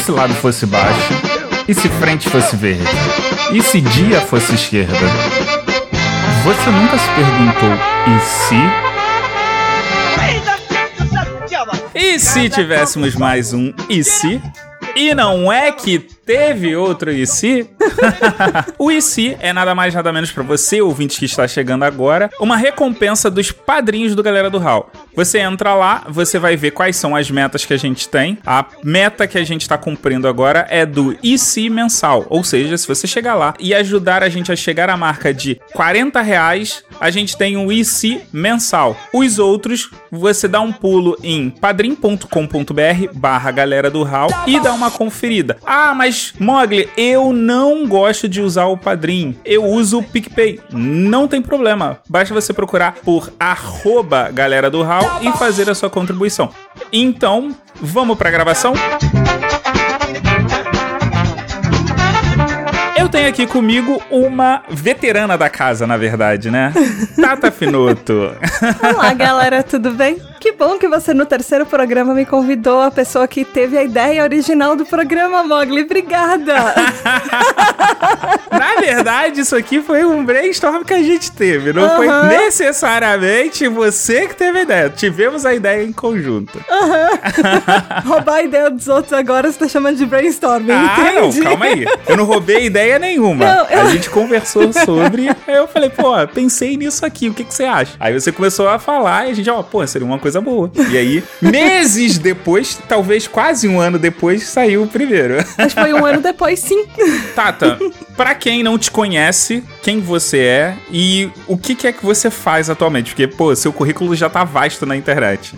se lado fosse baixo? E se frente fosse verde? E se dia fosse esquerda? Você nunca se perguntou e se? E se tivéssemos mais um e se? E não é que teve outro e se? o se é nada mais nada menos para você, ouvinte que está chegando agora, uma recompensa dos padrinhos do Galera do Hall. Você entra lá, você vai ver quais são as metas que a gente tem. A meta que a gente está cumprindo agora é do se mensal, ou seja, se você chegar lá e ajudar a gente a chegar à marca de 40 reais, a gente tem um se mensal. Os outros, você dá um pulo em padrim.com.br barra galera do Hall e dá uma conferida. Ah, mas Mogli, eu não gosto de usar o Padrim. Eu uso o PicPay. Não tem problema. Basta você procurar por arroba galera do Hall e fazer a sua contribuição. Então, vamos para a gravação? Eu tenho aqui comigo uma veterana da casa, na verdade, né? Tata Finoto. Olá, galera, tudo bem? Que bom que você no terceiro programa me convidou a pessoa que teve a ideia original do programa, Mogli. Obrigada! Na verdade, isso aqui foi um brainstorm que a gente teve. Não foi necessariamente você que teve a ideia. Tivemos a ideia em conjunto. Roubar a ideia dos outros agora você tá chamando de brainstorming, Ah, não, calma aí. Eu não roubei ideia nenhuma. Não, eu- A gente conversou sobre. Aí eu falei, pô, pensei nisso aqui, o que, que você acha? Aí você começou a falar e a gente, ó, pô, seria uma coisa boa. E aí, meses depois, talvez quase um ano depois, saiu o primeiro. Mas foi um ano depois, sim. Tata, pra quem não te conhece, quem você é e o que, que é que você faz atualmente? Porque, pô, seu currículo já tá vasto na internet.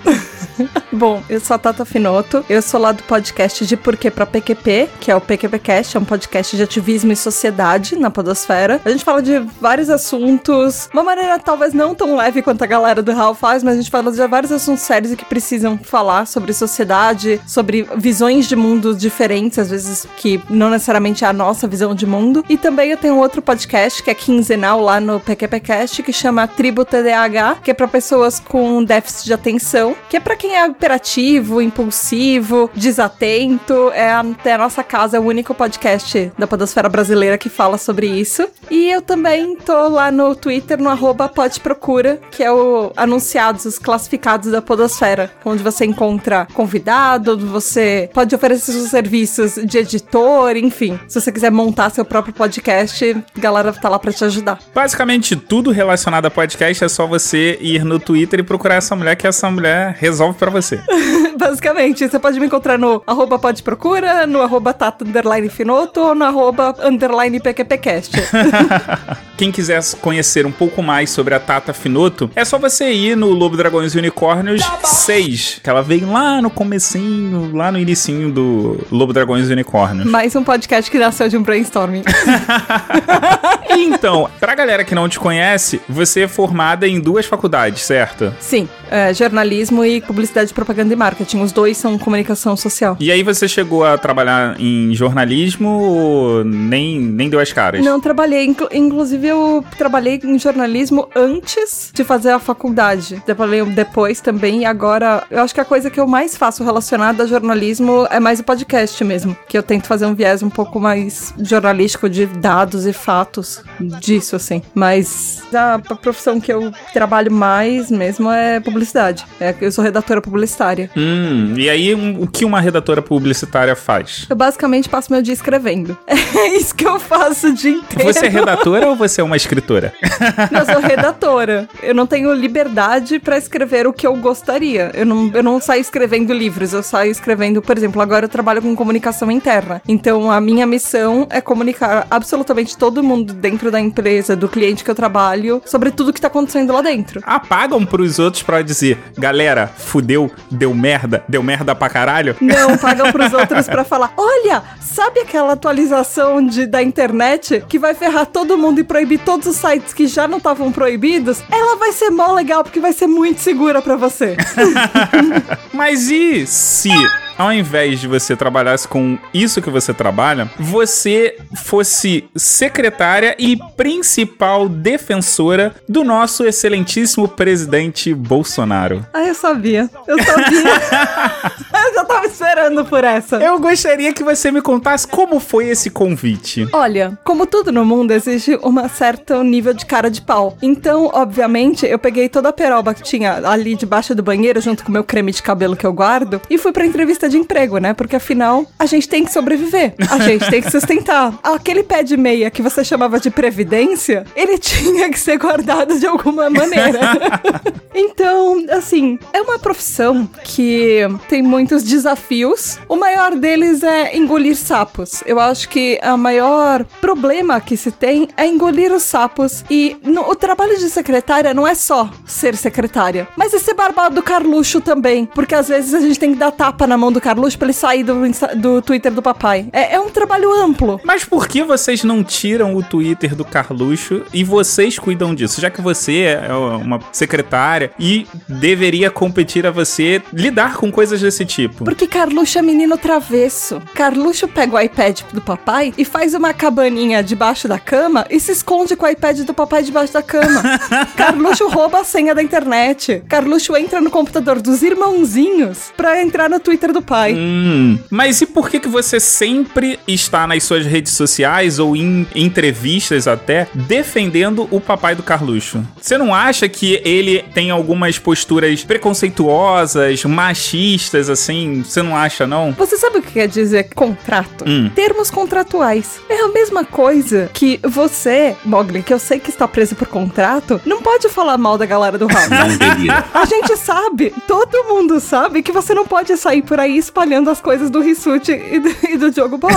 Bom, eu sou a Tata Finoto, eu sou lá do podcast de Porquê pra PQP, que é o PQPcast, é um podcast de ativismo e sociedade na podosfera. A gente fala de vários assuntos, uma maneira talvez não tão leve quanto a galera do Hall faz, mas a gente fala de vários assuntos sérios e que precisam falar sobre sociedade, sobre visões de mundos diferentes, às vezes que não necessariamente é a nossa visão de mundo. E também eu tenho outro podcast que é quinzenal lá no PQPcast, que chama Tribo TDAH, que é pra pessoas com déficit de atenção, que é pra quem é hiperativo, impulsivo, desatento. É a, é a nossa casa, é o único podcast da podosfera brasileira que fala sobre isso. E eu também tô lá no Twitter, no arroba podprocura, que é o anunciados, os classificados da podosfera, onde você encontra convidado, você pode oferecer seus serviços de editor, enfim. Se você quiser montar seu próprio podcast, a galera tá lá pra te ajudar. Basicamente, tudo relacionado a podcast é só você ir no Twitter e procurar essa mulher que essa mulher resolve pra você. Basicamente, você pode me encontrar no arroba podprocura, no arroba tata underline finoto ou no arroba underline pqpcast. Quem quiser conhecer um pouco mais sobre a Tata Finoto, é só você ir no Lobo Dragões e Unicórnios 6, que ela veio lá no comecinho, lá no inicinho do Lobo Dragões e Unicórnios. Mais um podcast que nasceu de um brainstorming. Então, pra galera que não te conhece, você é formada em duas faculdades, certo? Sim, é, jornalismo e publicidade, propaganda e marketing. Os dois são comunicação social. E aí você chegou a trabalhar em jornalismo ou nem, nem deu as caras? Não trabalhei, inclu- inclusive eu trabalhei em jornalismo antes de fazer a faculdade. Trabalhei depois também, e agora eu acho que a coisa que eu mais faço relacionada a jornalismo é mais o podcast mesmo. Que eu tento fazer um viés um pouco mais jornalístico de dados e fatos disso, assim. Mas a, a profissão que eu trabalho mais mesmo é publicidade. É, eu sou redatora publicitária. Hum, e aí um- o que uma redatora publicitária faz? Eu basicamente passo meu dia escrevendo. É isso que eu faço o dia inteiro. Você é redatora ou você é uma escritora? Não, eu sou redatora. Eu não tenho liberdade pra escrever o que eu gostaria. Eu não, eu não saio escrevendo livros, eu saio escrevendo, por exemplo, agora eu trabalho com comunicação interna. Então a minha missão é comunicar absolutamente todo mundo dentro da empresa, do cliente que eu trabalho, sobre tudo que tá acontecendo lá dentro. Apagam pros outros pra dizer, galera, fudeu, deu merda, deu merda pra caralho? Não, pagam pros outros pra falar: olha, sabe aquela atualização de, da internet que vai ferrar todo mundo e proibir todos os sites que já não estavam proibidos? Ela vai ser mó legal porque vai ser muito segura pra você. Mas e se ao invés de você trabalhasse com isso que você trabalha, você fosse secretária e principal defensora do nosso excelentíssimo presidente Bolsonaro. Ah, eu sabia. Eu sabia. eu já tava esperando por essa. Eu gostaria que você me contasse como foi esse convite. Olha, como tudo no mundo, exige um certo nível de cara de pau. Então, obviamente, eu peguei toda a peroba que tinha ali debaixo do banheiro, junto com o meu creme de cabelo que eu guardo, e fui pra entrevista de emprego, né? Porque afinal, a gente tem que sobreviver. A gente tem que sustentar. Aquele pé de meia que você chamava de previdência, ele tinha que ser guardado de alguma maneira. então, assim, é uma profissão que tem muitos desafios. O maior deles é engolir sapos. Eu acho que o maior problema que se tem é engolir os sapos. E no, o trabalho de secretária não é só ser secretária, mas é ser barbado do Carluxo também. Porque às vezes a gente tem que dar tapa na mão do Carluxo pra ele sair do, do Twitter do papai. É, é um trabalho amplo. Mas por que vocês não tiram o Twitter do Carluxo e vocês cuidam disso? Já que você é uma secretária e deveria competir a você lidar com coisas desse tipo. Porque Carluxo é menino travesso. Carluxo pega o iPad do papai e faz uma cabaninha debaixo da cama e se esconde com o iPad do papai debaixo da cama. Carluxo rouba a senha da internet. Carluxo entra no computador dos irmãozinhos pra entrar no Twitter do pai. Hum, mas e por que, que você sempre está nas suas redes sociais ou em entrevistas até defendendo o papai do Carluxo? Você não acha que ele tem algumas posturas preconceituosas, machistas, assim? Você não acha, não? Você sabe o que quer dizer contrato? Hum. Termos contratuais. É a mesma coisa que você, Mogli, que eu sei que está preso por contrato, não pode falar mal da galera do House. Não. A gente sabe, todo mundo sabe que você não pode sair por aí espalhando as coisas do Rissuti e do, e do Diogo Bob.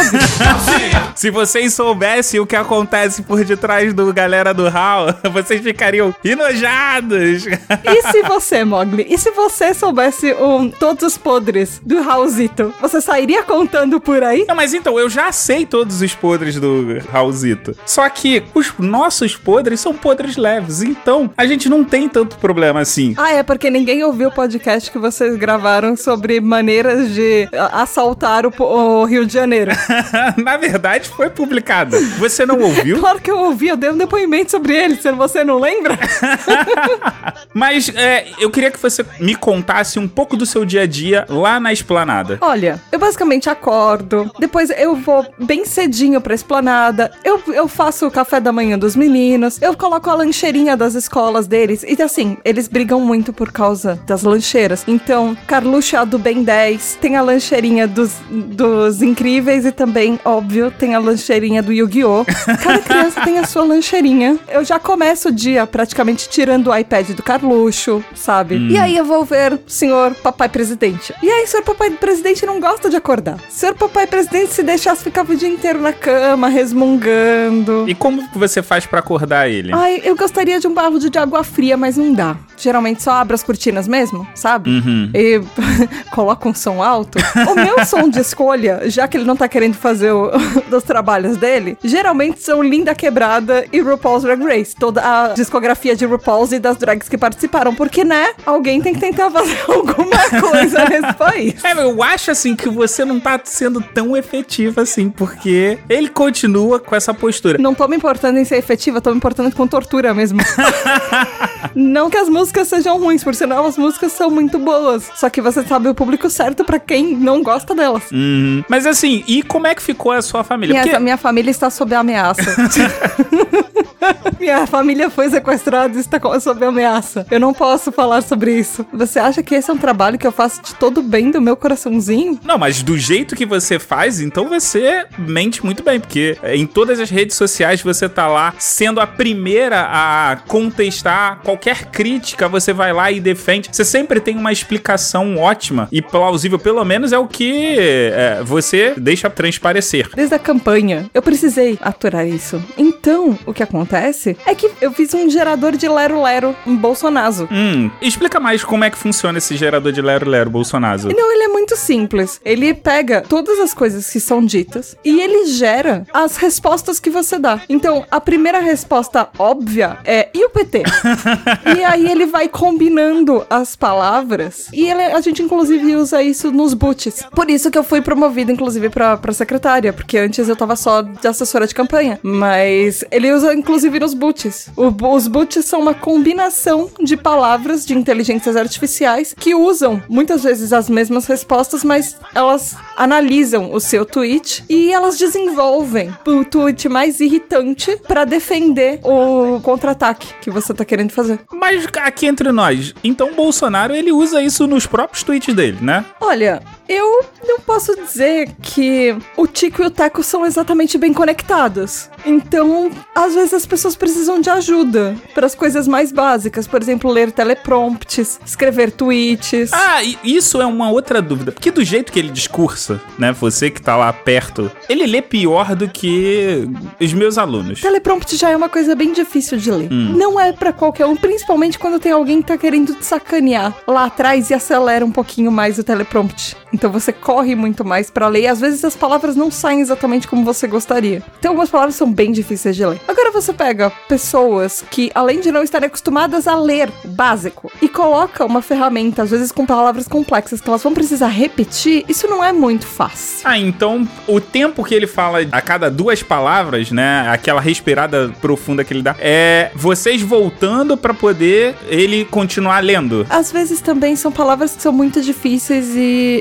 Se vocês soubessem o que acontece por detrás do galera do Hall, vocês ficariam enojados. E se você, Mogli, e se você soubesse um, todos os podres do Raulzito, você sairia contando por aí? Não, mas então, eu já sei todos os podres do Raulzito. Só que os nossos podres são podres leves. Então, a gente não tem tanto problema assim. Ah, é porque ninguém ouviu o podcast que vocês gravaram sobre maneiras de a- assaltar o, o Rio de Janeiro. Na verdade, foi publicado. Você não ouviu? Claro que eu ouvi, eu dei um depoimento sobre ele, se você não lembra? Mas é, eu queria que você me contasse um pouco do seu dia a dia lá na esplanada. Olha, eu basicamente acordo, depois eu vou bem cedinho pra esplanada, eu, eu faço o café da manhã dos meninos, eu coloco a lancheirinha das escolas deles, e assim, eles brigam muito por causa das lancheiras. Então, Carluxo é a do Ben 10, tem a lancheirinha dos, dos incríveis e também, óbvio, tem a lancheirinha do Yu-Gi-Oh! Cada criança tem a sua lancheirinha. Eu já começo o dia praticamente tirando o iPad do Carluxo, sabe? E aí eu vou ver senhor papai presidente. E aí, senhor papai presidente não gosta de acordar. Senhor papai presidente, se deixasse, ficava o dia inteiro na cama, resmungando. E como você faz pra acordar ele? Ai, eu gostaria de um balde de água fria, mas não dá. Geralmente só abre as cortinas mesmo, sabe? Uhum. E coloca um som alto. O meu som de escolha, já que ele não tá querendo fazer o, dos trabalhos dele, geralmente são Linda Quebrada e RuPaul's Drag Race. Toda a discografia de RuPaul's e das drags que participaram. Porque, né? Alguém tem que tentar fazer alguma coisa nesse país. É, eu acho assim que você não tá sendo tão efetivo assim, porque ele continua com essa postura. Não tô me importando em ser efetiva, tô me importando com tortura mesmo. não que as músicas sejam ruins, por sinal, as músicas são muito boas. Só que você sabe o público certo pra quem não gosta delas. Uhum. Mas assim, e como é que ficou a sua família? Minha, Porque minha família está sob ameaça. minha família foi sequestrada e está sob ameaça. Eu não posso falar sobre isso. Você acha que esse é um trabalho que eu faço de todo bem do meu coraçãozinho? Não, mas do jeito que você faz, então você mente muito bem, porque em todas as redes sociais você tá lá sendo a primeira a contestar qualquer crítica, você vai lá e defende. Você sempre tem uma explicação ótima e plausível, pelo menos é o que é, você deixa transparecer. Desde a campanha, eu precisei aturar isso. Então, o que acontece é que eu fiz um gerador de Lero Lero, um Bolsonazo. Hum, explica mais como é que funciona esse gerador de Lero Lero Bolsonazo. Não, ele é muito simples. Ele pega todas as coisas que são ditas e ele gera as respostas que você dá. Então, a primeira resposta óbvia é e o PT? e aí ele vai combinando as palavras e ele, a gente inclusive usa isso nos boots. Por isso que eu fui promovida inclusive pra, pra secretária, porque antes eu tava só de assessora de campanha. Mas ele usa inclusive nos boots. O, os boots são uma combinação de palavras de inteligências artificiais que usam muitas vezes as mesmas respostas, mas elas analisam o seu tweet e elas desenvolvem o tweet mais irritante para defender o contra-ataque que você tá querendo fazer. Mas aqui entre nós, então o Bolsonaro ele usa isso nos próprios tweets dele, né? Olha, eu não posso dizer que o Tico e o Teco são exatamente bem conectados. Então, às vezes as pessoas precisam de ajuda para as coisas mais básicas, por exemplo, ler teleprompts, escrever tweets. Ah, e isso é uma outra dúvida, porque do jeito que ele discursa, né, você que tá lá perto, ele lê pior do que os meus alunos. Teleprompt já é uma coisa bem difícil de ler. Hum. Não é para qualquer um, principalmente quando tem alguém que tá querendo te sacanear lá atrás e acelera um pouquinho mais o teleprompt. Então você corre muito mais para ler e às vezes as palavras não saem exatamente como você gostaria. Então algumas palavras são bem difíceis de ler. Agora você pega pessoas que, além de não estarem acostumadas a ler o básico, e coloca uma ferramenta, às vezes com palavras complexas que elas vão precisar repetir, isso não é muito fácil. Ah, então o tempo que ele fala a cada duas palavras, né, aquela respirada profunda que ele dá, é vocês voltando para poder ele continuar lendo. Às vezes também são palavras que são muito difíceis e,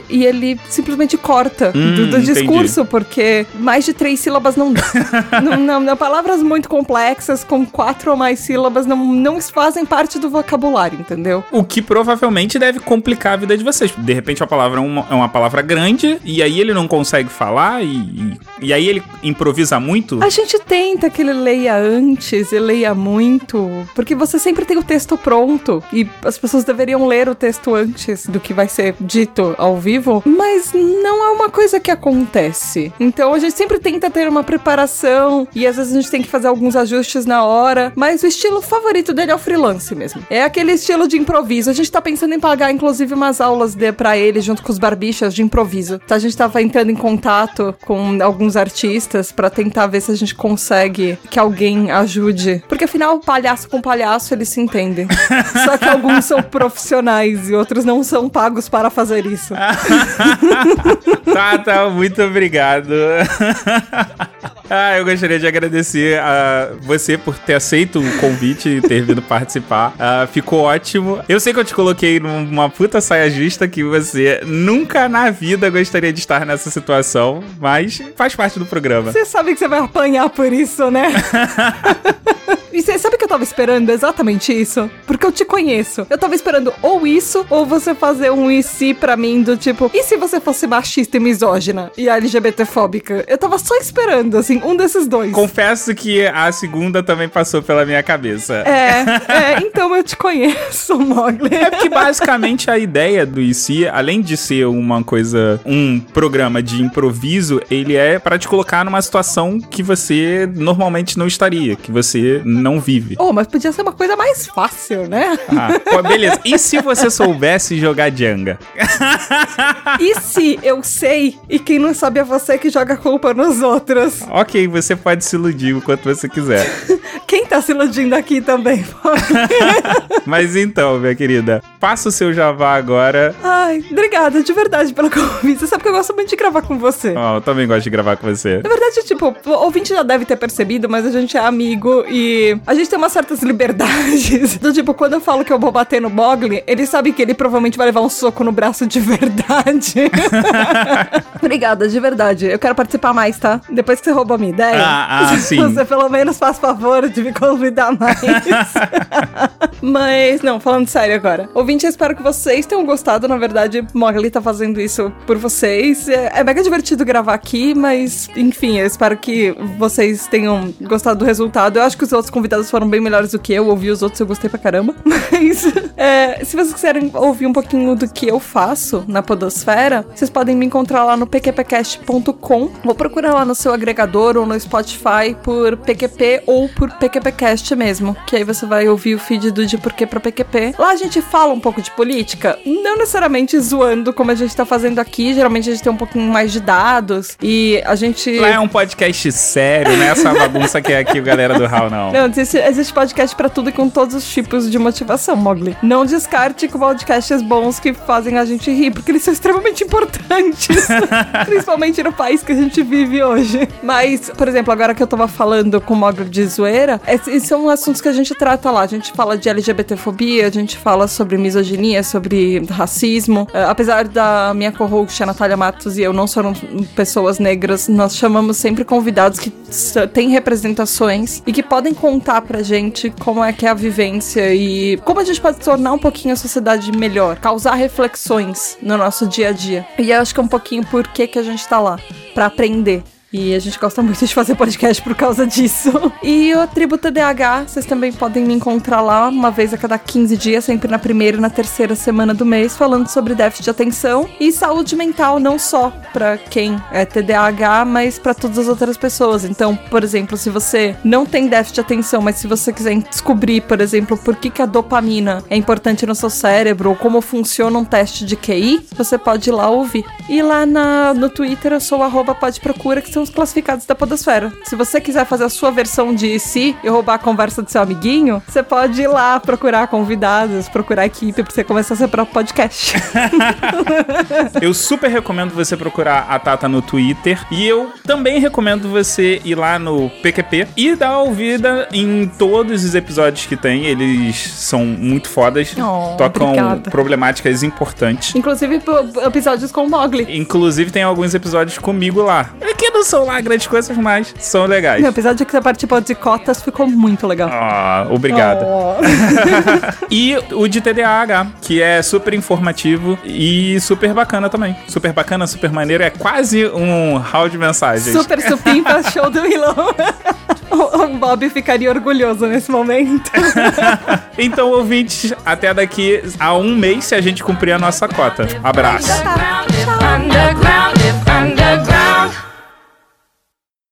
e ele simplesmente corta Hum, do, do discurso, porque mais de três sílabas não não, não, não, palavras muito complexas, com quatro ou mais sílabas, não, não fazem parte do vocabulário, entendeu? O que provavelmente deve complicar a vida de vocês. De repente a palavra é uma, é uma palavra grande e aí ele não consegue falar e, e, e aí ele improvisa muito. A gente tenta que ele leia antes e leia muito, porque você sempre tem o texto pronto e as pessoas deveriam ler o texto antes do que vai ser dito ao vivo, mas não é uma coisa que acontece. Então a gente sempre tenta ter uma preparação e às vezes a gente tem que fazer alguns ajustes na hora, mas o estilo favorito dele é o freelance mesmo. É aquele estilo de improviso. A gente tá pensando em pagar inclusive umas aulas de para ele junto com os barbichas de improviso. Então a gente tava entrando em contato com alguns artistas pra tentar ver se a gente consegue que alguém ajude, porque afinal palhaço com palhaço eles se entendem. Só que alguns são profissionais e outros não são pagos para fazer isso. tá, tá, muito obrigado. Ah, eu gostaria de agradecer a você por ter aceito o convite e ter vindo participar. Ah, ficou ótimo. Eu sei que eu te coloquei numa puta saia justa que você nunca na vida gostaria de estar nessa situação, mas faz parte do programa. Você sabe que você vai apanhar por isso, né? tava esperando exatamente isso? Porque eu te conheço. Eu tava esperando ou isso, ou você fazer um e se pra mim do tipo, e se você fosse machista e misógina e LGBTfóbica? Eu tava só esperando, assim, um desses dois. Confesso que a segunda também passou pela minha cabeça. É, é, então eu te conheço, Mogli. É porque basicamente a ideia do IC, além de ser uma coisa, um programa de improviso, ele é para te colocar numa situação que você normalmente não estaria, que você não vive. Oh, mas podia ser uma coisa mais fácil, né? Ah, pô, beleza. E se você soubesse jogar Jenga? E se eu sei e quem não sabe é você que joga culpa nos outros? Ok, você pode se iludir o quanto você quiser. Quem tá se iludindo aqui também? Mas então, minha querida, faça o seu Javá agora. Ai, obrigada de verdade pelo convite. Você sabe que eu gosto muito de gravar com você. Ó, eu também gosto de gravar com você. Na verdade, tipo, o ouvinte já deve ter percebido, mas a gente é amigo e a gente tem umas certas liberdades. Do tipo, quando eu falo que eu vou bater no Mogli, ele sabe que ele provavelmente vai levar um soco no braço de verdade. Obrigada, de verdade. Eu quero participar mais, tá? Depois que você roubou a minha ideia. Ah, ah, sim. Você pelo menos faz favor de me convidar mais. Mas, não, falando sério agora. Ouvinte, eu espero que vocês tenham gostado. Na verdade, Mogli tá fazendo isso por vocês. É, é mega divertido gravar aqui, mas, enfim, eu espero que vocês tenham gostado do resultado. Eu acho que os outros convidados foram bem melhores do que eu. Ouvi os outros, eu gostei pra caramba. Mas, é, se vocês quiserem ouvir um pouquinho do que eu faço na Podosfera, vocês podem me encontrar lá no pqpcast.com. Vou procurar lá no seu agregador ou no Spotify por PQP ou por PQPcast mesmo, que aí você vai ouvir o feed do De Porquê pra PQP. Lá a gente fala um pouco de política, não necessariamente zoando como a gente tá fazendo aqui, geralmente a gente tem um pouquinho mais de dados e a gente... Lá é um podcast sério, né? Essa bagunça que é aqui, galera do HAL, não. Não, existe, existe podcast pra tudo e com todos os tipos de motivação, Mogli. Não descarte com podcasts bons que fazem a gente rir, porque eles são extremamente importantes. principalmente no país que a gente vive hoje. Mas, por exemplo, agora que eu tava falando com o Mogli de zoeira, esses são assuntos que a gente trata lá. A gente fala de LGBTfobia, a gente fala sobre misoginia, sobre racismo. Uh, apesar da minha co-host, a Natália Matos, e eu não sermos pessoas negras, nós chamamos sempre convidados que têm representações e que podem contar pra gente como é que é a vivência e como a gente pode tornar um pouquinho a sociedade melhor, causar reflexões no nosso dia a dia. E eu acho que é um pouquinho por que, que a gente tá lá, para aprender. E a gente gosta muito de fazer podcast por causa disso. E o Tribo TDAH, vocês também podem me encontrar lá uma vez a cada 15 dias, sempre na primeira e na terceira semana do mês, falando sobre déficit de atenção e saúde mental, não só para quem é TDAH, mas para todas as outras pessoas. Então, por exemplo, se você não tem déficit de atenção, mas se você quiser descobrir, por exemplo, por que, que a dopamina é importante no seu cérebro ou como funciona um teste de QI, você pode ir lá ouvir. E lá na, no Twitter eu sou arroba pode procura, que são os classificados da Podosfera. Se você quiser fazer a sua versão de si e roubar a conversa do seu amiguinho, você pode ir lá procurar convidados, procurar equipe pra você começar seu próprio podcast. eu super recomendo você procurar a Tata no Twitter e eu também recomendo você ir lá no PQP e dar ouvida em todos os episódios que tem. Eles são muito fodas, oh, tocam obrigada. problemáticas importantes. Inclusive episódios com o Mogli. Inclusive tem alguns episódios comigo lá. É que não são lá grandes coisas, mas são legais. Não, apesar de que você participou de cotas, ficou muito legal. Ah, obrigado. Oh. e o de TDAH, que é super informativo e super bacana também. Super bacana, super maneiro. É quase um hall de mensagens. Super supimpa show do Willow. O Bob ficaria orgulhoso nesse momento. então, ouvintes, até daqui a um mês se a gente cumprir a nossa cota. Abraço. Underground,